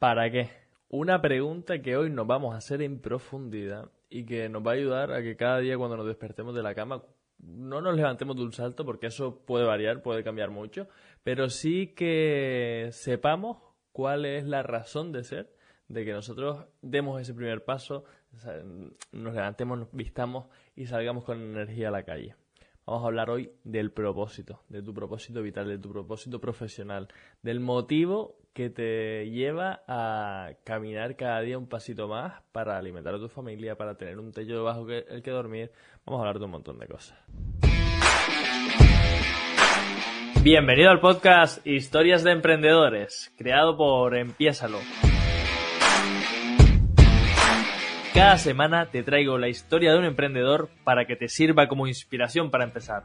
¿Para qué? Una pregunta que hoy nos vamos a hacer en profundidad y que nos va a ayudar a que cada día cuando nos despertemos de la cama no nos levantemos de un salto porque eso puede variar, puede cambiar mucho, pero sí que sepamos cuál es la razón de ser de que nosotros demos ese primer paso, nos levantemos, nos vistamos y salgamos con energía a la calle. Vamos a hablar hoy del propósito, de tu propósito vital, de tu propósito profesional, del motivo que te lleva a caminar cada día un pasito más para alimentar a tu familia, para tener un techo debajo que, el que dormir. Vamos a hablar de un montón de cosas. Bienvenido al podcast Historias de Emprendedores, creado por Empiésalo. Cada semana te traigo la historia de un emprendedor para que te sirva como inspiración para empezar.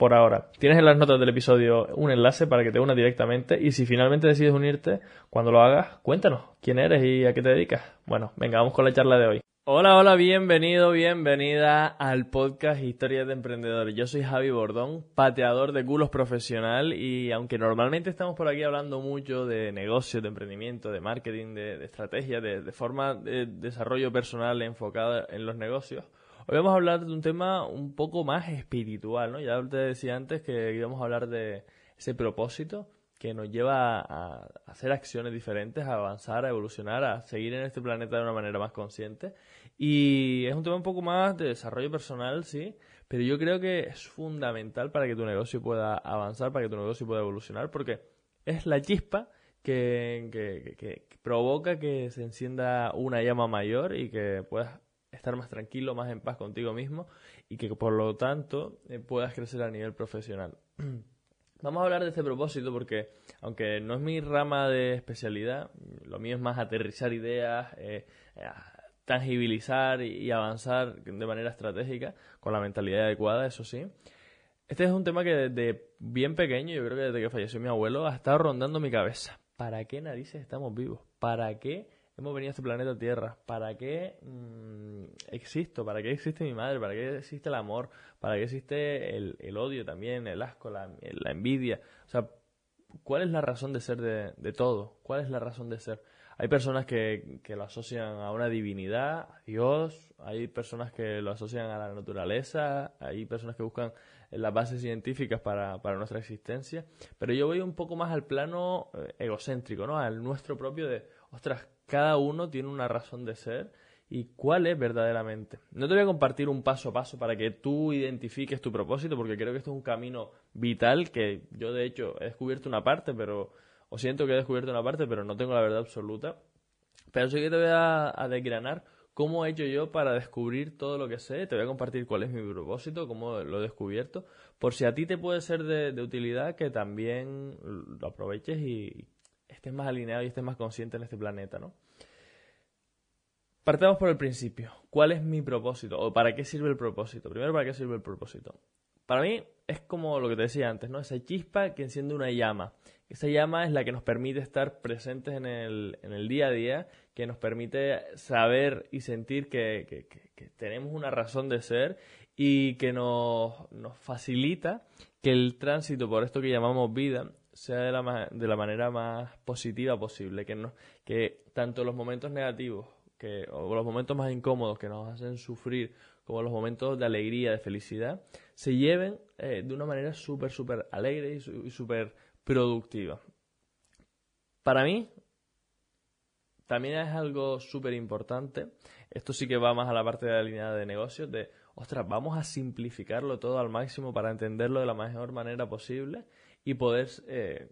por ahora. Tienes en las notas del episodio un enlace para que te unas directamente y si finalmente decides unirte, cuando lo hagas, cuéntanos quién eres y a qué te dedicas. Bueno, venga, vamos con la charla de hoy. Hola, hola, bienvenido, bienvenida al podcast Historias de Emprendedores. Yo soy Javi Bordón, pateador de culos profesional y aunque normalmente estamos por aquí hablando mucho de negocios, de emprendimiento, de marketing, de, estrategia, de, de forma de desarrollo personal enfocada en los negocios, Hoy vamos a hablar de un tema un poco más espiritual, ¿no? Ya te decía antes que íbamos a hablar de ese propósito que nos lleva a, hacer acciones diferentes, a avanzar, a evolucionar, a seguir en este planeta de una manera más consciente. Y es un tema un poco más de desarrollo personal, sí, pero yo creo que es fundamental para que tu negocio pueda avanzar, para que tu negocio pueda evolucionar, porque es la chispa que, que, que provoca que se encienda una llama mayor y que puedas estar más tranquilo, más en paz contigo mismo y que por lo tanto eh, puedas crecer a nivel profesional. Vamos a hablar de este propósito porque, aunque no es mi rama de especialidad, lo mío es más aterrizar ideas, eh, tangibilizar y, avanzar de manera estratégica, con la mentalidad adecuada, eso sí. Este es un tema que desde bien pequeño, yo creo que desde que falleció mi abuelo, ha estado rondando mi cabeza. ¿Para qué narices estamos vivos? ¿Para qué hemos venido a este planeta Tierra? ¿Para qué mm, existo? ¿Para qué existe mi madre? ¿Para qué existe el amor? ¿Para qué existe el, odio también, el asco, la, envidia? O sea, ¿cuál es la razón de ser de, todo? ¿Cuál es la razón de ser? Hay personas que, lo asocian a una divinidad, a Dios, hay personas que lo asocian a la naturaleza, hay personas que buscan las bases científicas para, para nuestra existencia, pero yo voy un poco más al plano eh, egocéntrico, ¿no? Al nuestro propio de, ostras, cada uno tiene una razón de ser y cuál es verdaderamente. No te voy a compartir un paso a paso para que tú identifiques tu propósito, porque creo que esto es un camino vital que yo de hecho he descubierto una parte, pero o siento que he descubierto una parte, pero no tengo la verdad absoluta. Pero sí que te voy a, desgranar cómo he hecho yo para descubrir todo lo que sé. Te voy a compartir cuál es mi propósito, cómo lo he descubierto, por si a ti te puede ser de, de utilidad, que también lo aproveches y estés más alineado y estés más consciente en este planeta, ¿no? Partamos por el principio. ¿Cuál es mi propósito? ¿O para qué sirve el propósito? Primero, ¿para qué sirve el propósito? Para mí es como lo que te decía antes, ¿no? Esa chispa que enciende una llama. Esa llama es la que nos permite estar presentes en el, día a día, que nos permite saber y sentir que, tenemos una razón de ser y que nos facilita que el tránsito por esto que llamamos vida sea de la, de la manera más positiva posible, que, no, que tanto los momentos negativos que, o los momentos más incómodos que nos hacen sufrir, como los momentos de alegría, de felicidad, se lleven eh, de una manera súper, súper alegre y súper productiva. Para mí, también es algo súper importante, esto sí que va más a la parte de la línea de negocios, de, ostras, vamos a simplificarlo todo al máximo para entenderlo de la mejor manera posible y poder eh,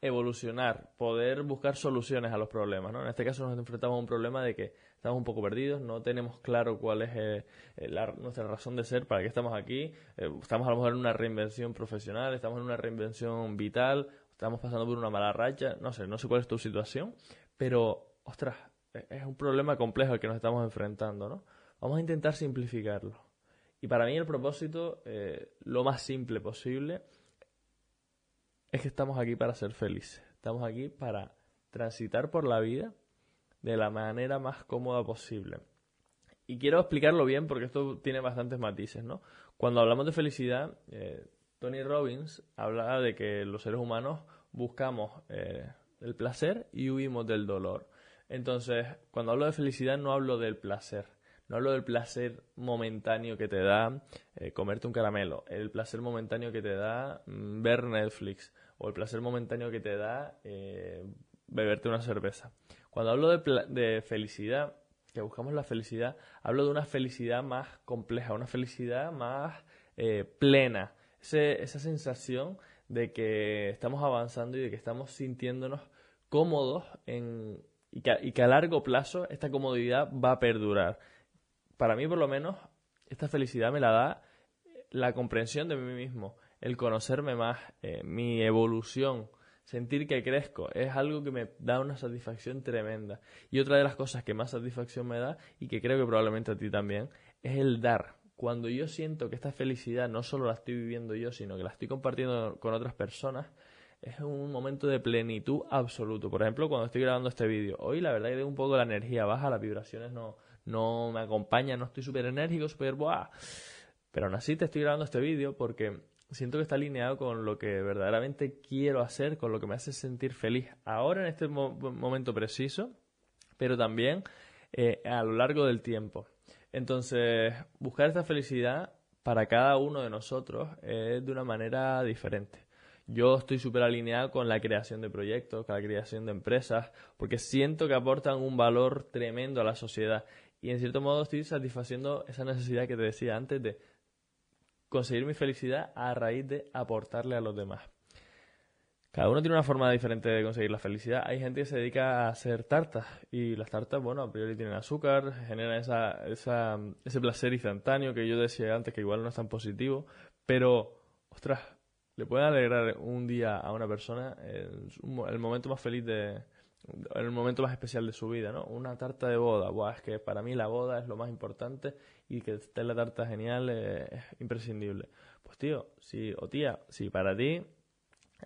evolucionar, poder buscar soluciones a los problemas. ¿no? En este caso nos enfrentamos a un problema de que estamos un poco perdidos, no tenemos claro cuál es eh, eh, nuestra razón de ser, para qué estamos aquí. estamos a lo mejor en una reinvención profesional, estamos en una reinvención vital, estamos pasando por una mala racha, no sé, no sé cuál es tu situación, pero, ostras, e-, es un problema complejo al que nos estamos enfrentando, ¿no? Vamos a intentar simplificarlo. Y para mí el propósito, eh, lo más simple posible, es que estamos aquí para ser felices. Estamos aquí para transitar por la vida de la manera más cómoda posible. Y quiero explicarlo bien porque esto tiene bastantes matices, ¿no? Cuando hablamos de felicidad, eh, Tony Robbins habla de que los seres humanos buscamos eh, el placer y huimos del dolor. Entonces, cuando hablo de felicidad no hablo del placer, no hablo del placer momentáneo que te da eh, comerte un caramelo, el placer momentáneo que te da mm, ver Netflix o el placer momentáneo que te da beberte una cerveza. Cuando hablo de, felicidad, que buscamos la felicidad, hablo de una felicidad más compleja, una felicidad más eh, plena, esa sensación de que estamos avanzando y de que estamos sintiéndonos cómodos en, y, que, y que a largo plazo esta comodidad va a perdurar. Para mí, por lo menos, esta felicidad me la da la comprensión de mí mismo, el conocerme más, eh, mi evolución, sentir que crezco, es algo que me da una satisfacción tremenda. Y otra de las cosas que más satisfacción me da, y que creo que probablemente a ti también, es el dar. Cuando yo siento que esta felicidad no solo la estoy viviendo yo, sino que la estoy compartiendo con otras personas, es un momento de plenitud absoluto. Por ejemplo, cuando estoy grabando este vídeo, hoy la verdad que tengo un poco la energía baja, las vibraciones no, no me acompañan, no estoy súper enérgico, súper. Pero aún así te estoy grabando este vídeo porque siento que está alineado con lo que verdaderamente quiero hacer, con lo que me hace sentir feliz ahora en este momento preciso, pero también eh, a lo largo del tiempo. Entonces, buscar esta felicidad para cada uno de nosotros es de una manera diferente. Yo estoy súper alineado con la creación de proyectos, con la creación de empresas, porque siento que aportan un valor tremendo a la sociedad. Y en cierto modo estoy satisfaciendo esa necesidad que te decía antes de conseguir mi felicidad a raíz de aportarle a los demás. Cada uno tiene una forma diferente de conseguir la felicidad. Hay gente que se dedica a hacer tartas y las tartas, bueno, a priori tienen azúcar, generan esa, esa, ese placer instantáneo que yo decía antes que igual no es tan positivo, pero, ostras, le puede alegrar un día a una persona el momento más feliz de, en el momento más especial de su vida, ¿no? Una tarta de boda, Buah, es que para mí la boda es lo más importante y que esté la tarta genial es imprescindible. Pues tío, si, o tía, si para ti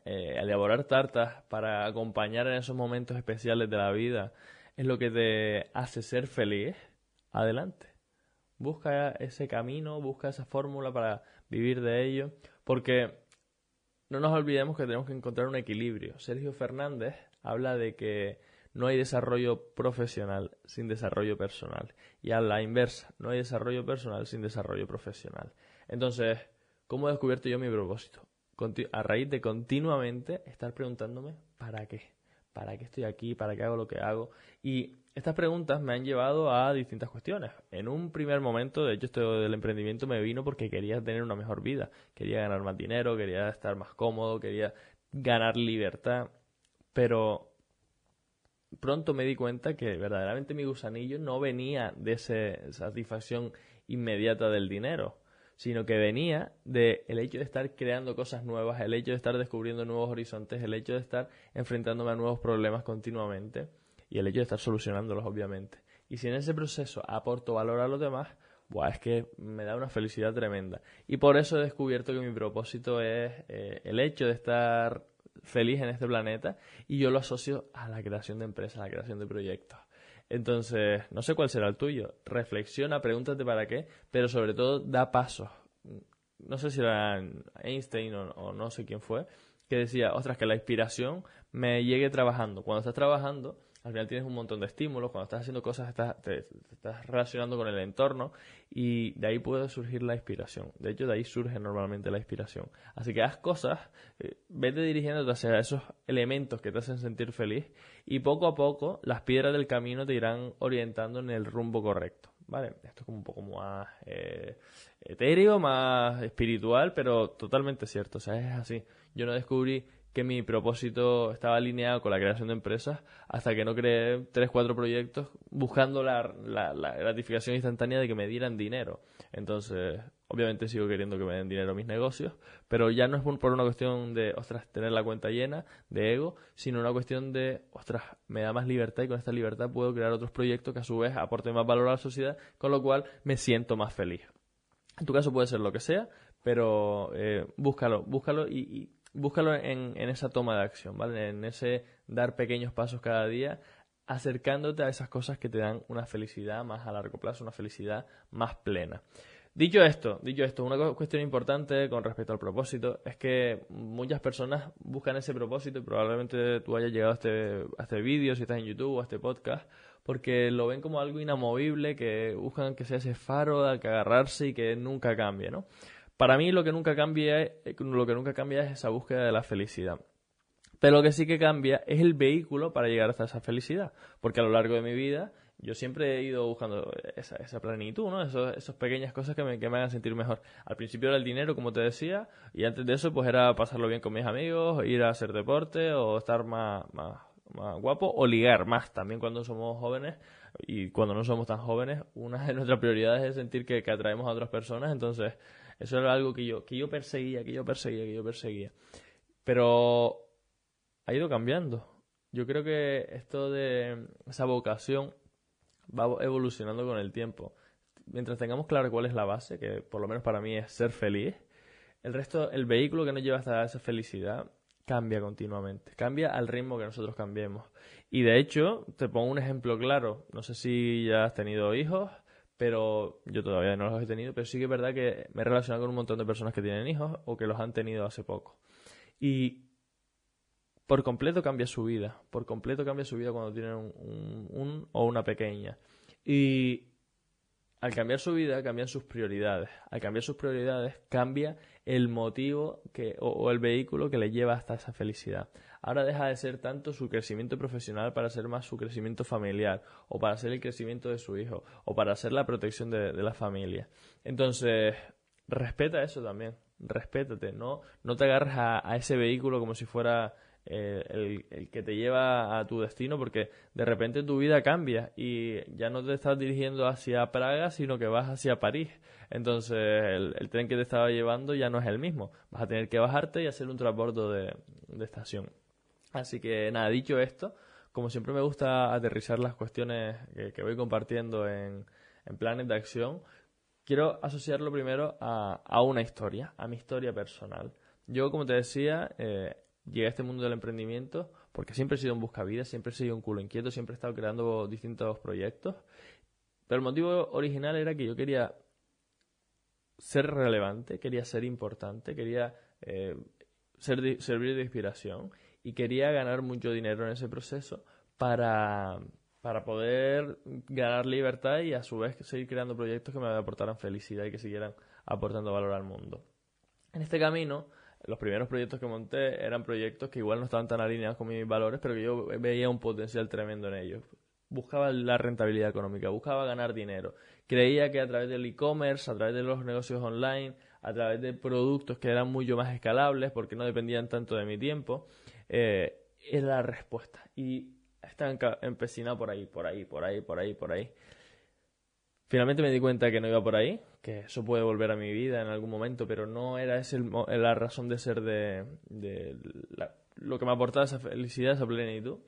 eh, elaborar tartas para acompañar en esos momentos especiales de la vida es lo que te hace ser feliz, adelante. Busca ese camino, busca esa fórmula para vivir de ello, porque no nos olvidemos que tenemos que encontrar un equilibrio. Sergio Fernández habla de que no hay desarrollo profesional sin desarrollo personal. Y a la inversa, no hay desarrollo personal sin desarrollo profesional. Entonces, ¿cómo he descubierto yo mi propósito? A raíz de continuamente estar preguntándome, ¿para qué? ¿Para qué estoy aquí? ¿Para qué hago lo que hago? Y estas preguntas me han llevado a distintas cuestiones. En un primer momento, de hecho, esto del emprendimiento me vino porque quería tener una mejor vida. Quería ganar más dinero, quería estar más cómodo, quería ganar libertad. Pero pronto me di cuenta que verdaderamente mi gusanillo no venía de esa satisfacción inmediata del dinero, sino que venía del el hecho de estar creando cosas nuevas, el hecho de estar descubriendo nuevos horizontes, el hecho de estar enfrentándome a nuevos problemas continuamente y el hecho de estar solucionándolos, obviamente. Y si en ese proceso aporto valor a los demás, buah, es que me da una felicidad tremenda. Y por eso he descubierto que mi propósito es eh, el hecho de estar feliz en este planeta y yo lo asocio a la creación de empresas, a la creación de proyectos. Entonces, no sé cuál será el tuyo. Reflexiona, pregúntate para qué, pero sobre todo da pasos. No sé si era Einstein o no sé quién fue, que decía, ostras, que la inspiración me llegue trabajando. Cuando estás trabajando, al final tienes un montón de estímulos, cuando estás haciendo cosas estás, te, estás relacionando con el entorno y de ahí puede surgir la inspiración. De hecho, de ahí surge normalmente la inspiración. Así que haz cosas, eh, vete dirigiéndote hacia esos elementos que te hacen sentir feliz y poco a poco las piedras del camino te irán orientando en el rumbo correcto. ¿Vale? Esto es como un poco más eh, etéreo, más espiritual, pero totalmente cierto. O sea, es así. Yo no descubrí que mi propósito estaba alineado con la creación de empresas hasta que no creé tres, cuatro proyectos buscando la, gratificación instantánea de que me dieran dinero. Entonces, obviamente sigo queriendo que me den dinero mis negocios, pero ya no es por una cuestión de, ostras, tener la cuenta llena de ego, sino una cuestión de, ostras, me da más libertad y con esta libertad puedo crear otros proyectos que a su vez aporten más valor a la sociedad, con lo cual me siento más feliz. En tu caso puede ser lo que sea, pero eh, búscalo, búscalo y, y búscalo en, en, esa toma de acción, ¿vale? En ese dar pequeños pasos cada día, acercándote a esas cosas que te dan una felicidad más a largo plazo, una felicidad más plena. Dicho esto, dicho esto, una cuestión importante con respecto al propósito es que muchas personas buscan ese propósito y probablemente tú hayas llegado a este, a este vídeo, si estás en YouTube o a este podcast, porque lo ven como algo inamovible, que buscan que sea ese faro al que agarrarse y que nunca cambie, ¿no? Para mí lo que nunca cambia, lo que nunca cambia es esa búsqueda de la felicidad. Pero lo que sí que cambia es el vehículo para llegar hasta esa felicidad. Porque a lo largo de mi vida yo siempre he ido buscando esa, esa plenitud, ¿no? esas pequeñas cosas que me, que me hagan sentir mejor. Al principio era el dinero, como te decía, y antes de eso pues era pasarlo bien con mis amigos, ir a hacer deporte o estar más, más, más guapo o ligar más también cuando somos jóvenes y cuando no somos tan jóvenes, una de nuestras prioridades es sentir que, que atraemos a otras personas, entonces eso era algo que yo, que yo perseguía, que yo perseguía, que yo perseguía. Pero ha ido cambiando. Yo creo que esto de esa vocación va evolucionando con el tiempo. Mientras tengamos claro cuál es la base, que por lo menos para mí es ser feliz, el resto, el vehículo que nos lleva hasta esa felicidad cambia continuamente, cambia al ritmo que nosotros cambiemos. Y de hecho, te pongo un ejemplo claro, no sé si ya has tenido hijos, pero yo todavía no los he tenido, pero sí que es verdad que me he relacionado con un montón de personas que tienen hijos o que los han tenido hace poco. Y por completo cambia su vida, por completo cambia su vida cuando tienen un, o una pequeña. Y al cambiar su vida, cambian sus prioridades. Al cambiar sus prioridades, cambia el motivo que, o, el vehículo que le lleva hasta esa felicidad. Ahora deja de ser tanto su crecimiento profesional para ser más su crecimiento familiar, o para ser el crecimiento de su hijo, o para ser la protección de, la familia. Entonces, respeta eso también. Respétate, no, no te agarres a ese vehículo como si fuera el, el, que te lleva a tu destino porque de repente tu vida cambia y ya no te estás dirigiendo hacia Praga sino que vas hacia París entonces el, tren que te estaba llevando ya no es el mismo vas a tener que bajarte y hacer un transbordo de, estación así que nada dicho esto como siempre me gusta aterrizar las cuestiones que, voy compartiendo en, planes de acción quiero asociarlo primero a, a una historia a mi historia personal yo, como te decía, eh, llegué a este mundo del emprendimiento porque siempre he sido un buscavidas, siempre he sido un culo inquieto, siempre he estado creando distintos proyectos. Pero el motivo original era que yo quería ser relevante, quería ser importante, quería eh, ser servir de inspiración y quería ganar mucho dinero en ese proceso para, para poder ganar libertad y a su vez seguir creando proyectos que me aportaran felicidad y que siguieran aportando valor al mundo. En este camino los primeros proyectos que monté eran proyectos que igual no estaban tan alineados con mis valores, pero que yo veía un potencial tremendo en ellos. Buscaba la rentabilidad económica, buscaba ganar dinero. Creía que a través del e-commerce, a través de los negocios online, a través de productos que eran mucho más escalables porque no dependían tanto de mi tiempo, eh, era la respuesta. Y estaba empecinado por ahí, por ahí, por ahí, por ahí, por ahí. Finalmente me di cuenta que no iba por ahí, que eso puede volver a mi vida en algún momento, pero no era esa la razón de ser de, lo que me aportaba esa felicidad, esa plenitud.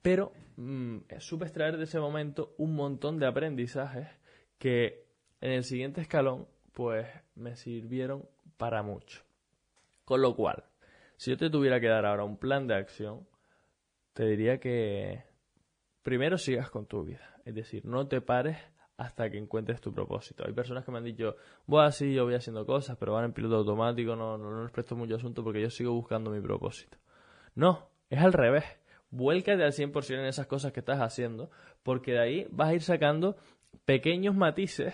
Pero mm, supe extraer de ese momento un montón de aprendizajes que en el siguiente escalón pues me sirvieron para mucho. Con lo cual, si yo te tuviera que dar ahora un plan de acción, te diría que primero sigas con tu vida. Es decir, no te pares hasta que encuentres tu propósito. Hay personas que me han dicho, bueno, sí, yo voy haciendo cosas, pero van en piloto automático, no, no, no mucho asunto porque yo sigo buscando mi propósito. No, es al revés. Vuélcate al 100% en esas cosas que estás haciendo, porque de ahí vas a ir sacando pequeños matices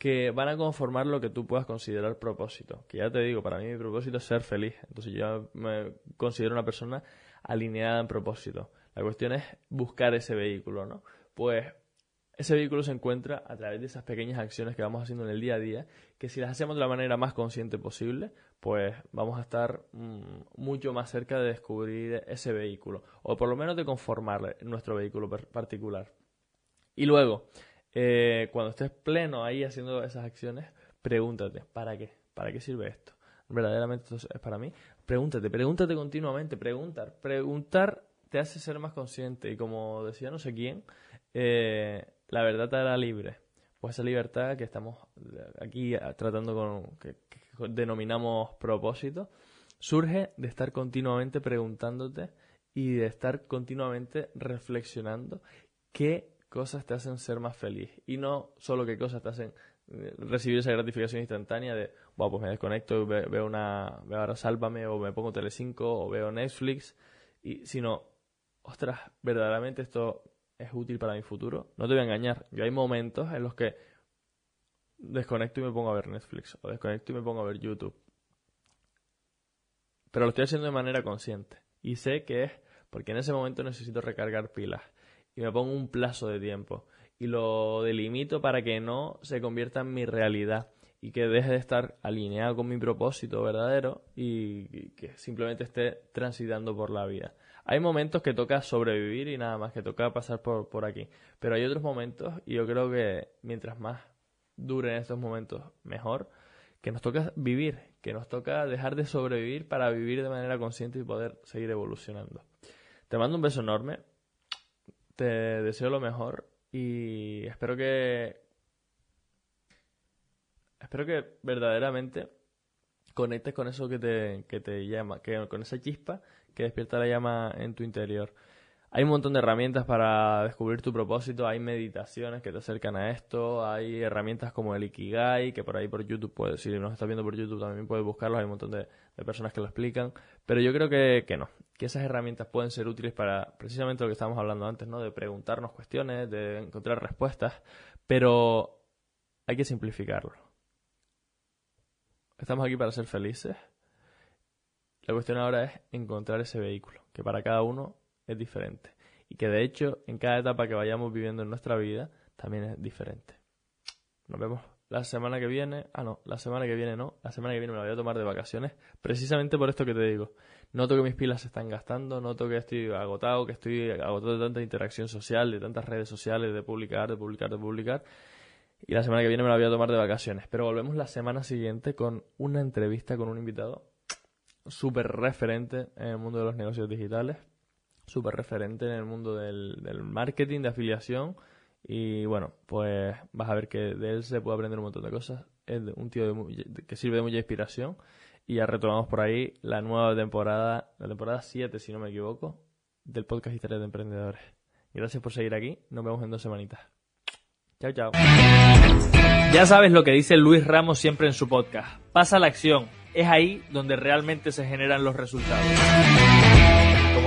que van a conformar lo que tú puedas considerar propósito. Que ya te digo, para mí mi propósito es ser feliz. Entonces yo me considero una persona alineada en propósito. La cuestión es buscar ese vehículo, ¿no? Pues ese vehículo se encuentra a través de esas pequeñas acciones que vamos haciendo en el día a día, que si las hacemos de la manera más consciente posible, pues vamos a estar mm, mucho más cerca de descubrir ese vehículo, o por lo menos de conformar nuestro vehículo particular. Y luego, eh, cuando estés pleno ahí haciendo esas acciones, pregúntate, ¿para qué? ¿Para qué sirve esto? ¿Verdaderamente esto es para mí? Pregúntate, pregúntate continuamente, preguntar. Preguntar te hace ser más consciente y como decía no sé quién, eh, la verdad te hará libre. pues esa libertad que estamos aquí tratando con, que, denominamos propósito, surge de estar continuamente preguntándote y de estar continuamente reflexionando qué cosas te hacen ser más feliz y no solo qué cosas te hacen eh, recibir esa gratificación instantánea de, wow, pues me desconecto, veo una, veo ahora Sálvame o me pongo Telecinco o veo Netflix, y, sino, ostras, verdaderamente esto es útil para mi futuro. No te voy a engañar, yo hay momentos en los que desconecto y me pongo a ver Netflix o desconecto y me pongo a ver YouTube. Pero lo estoy haciendo de manera consciente y sé que es porque en ese momento necesito recargar pilas y me pongo un plazo de tiempo y lo delimito para que no se convierta en mi realidad y que deje de estar alineado con mi propósito verdadero y, que simplemente esté transitando por la vida. Hay momentos que toca sobrevivir y nada más, que toca pasar por, por aquí. Pero hay otros momentos, y yo creo que mientras más duren estos momentos, mejor, que nos toca vivir, que nos toca dejar de sobrevivir para vivir de manera consciente y poder seguir evolucionando. Te mando un beso enorme, te deseo lo mejor y espero que espero que verdaderamente conectes con eso que te, que te llama, que con esa chispa que despierta la llama en tu interior. Hay un montón de herramientas para descubrir tu propósito, hay meditaciones que te acercan a esto, hay herramientas como el Ikigai, que por ahí por YouTube puedes, si nos estás viendo por YouTube también puedes buscarlos, hay un montón de, personas que lo explican, pero yo creo que, que, no, que esas herramientas pueden ser útiles para precisamente lo que estábamos hablando antes, ¿no? De preguntarnos cuestiones, de encontrar respuestas, pero hay que simplificarlo. Estamos aquí para ser felices. La cuestión ahora es encontrar ese vehículo, que para cada uno es diferente. Y que de hecho, en cada etapa que vayamos viviendo en nuestra vida, también es diferente. Nos vemos la semana que viene. Ah, no, la semana que viene no. La semana que viene me la voy a tomar de vacaciones. Precisamente por esto que te digo. Noto que mis pilas se están gastando, noto que estoy agotado, que estoy agotado de tanta interacción social, de tantas redes sociales, de publicar, de publicar, de publicar. Y la semana que viene me la voy a tomar de vacaciones. Pero volvemos la semana siguiente con una entrevista con un invitado súper referente en el mundo de los negocios digitales súper referente en el mundo del, marketing, de afiliación. Y bueno, pues vas a ver que de él se puede aprender un montón de cosas. Es un tío que sirve de mucha inspiración. Y ya retomamos por ahí la nueva temporada, la temporada 7, si no me equivoco, del podcast Historia de Emprendedores. Gracias por seguir aquí. Nos vemos en dos semanitas. Chao, chao. Ya sabes lo que dice Luis Ramos siempre en su podcast. Pasa la acción. Es ahí donde realmente se generan los resultados.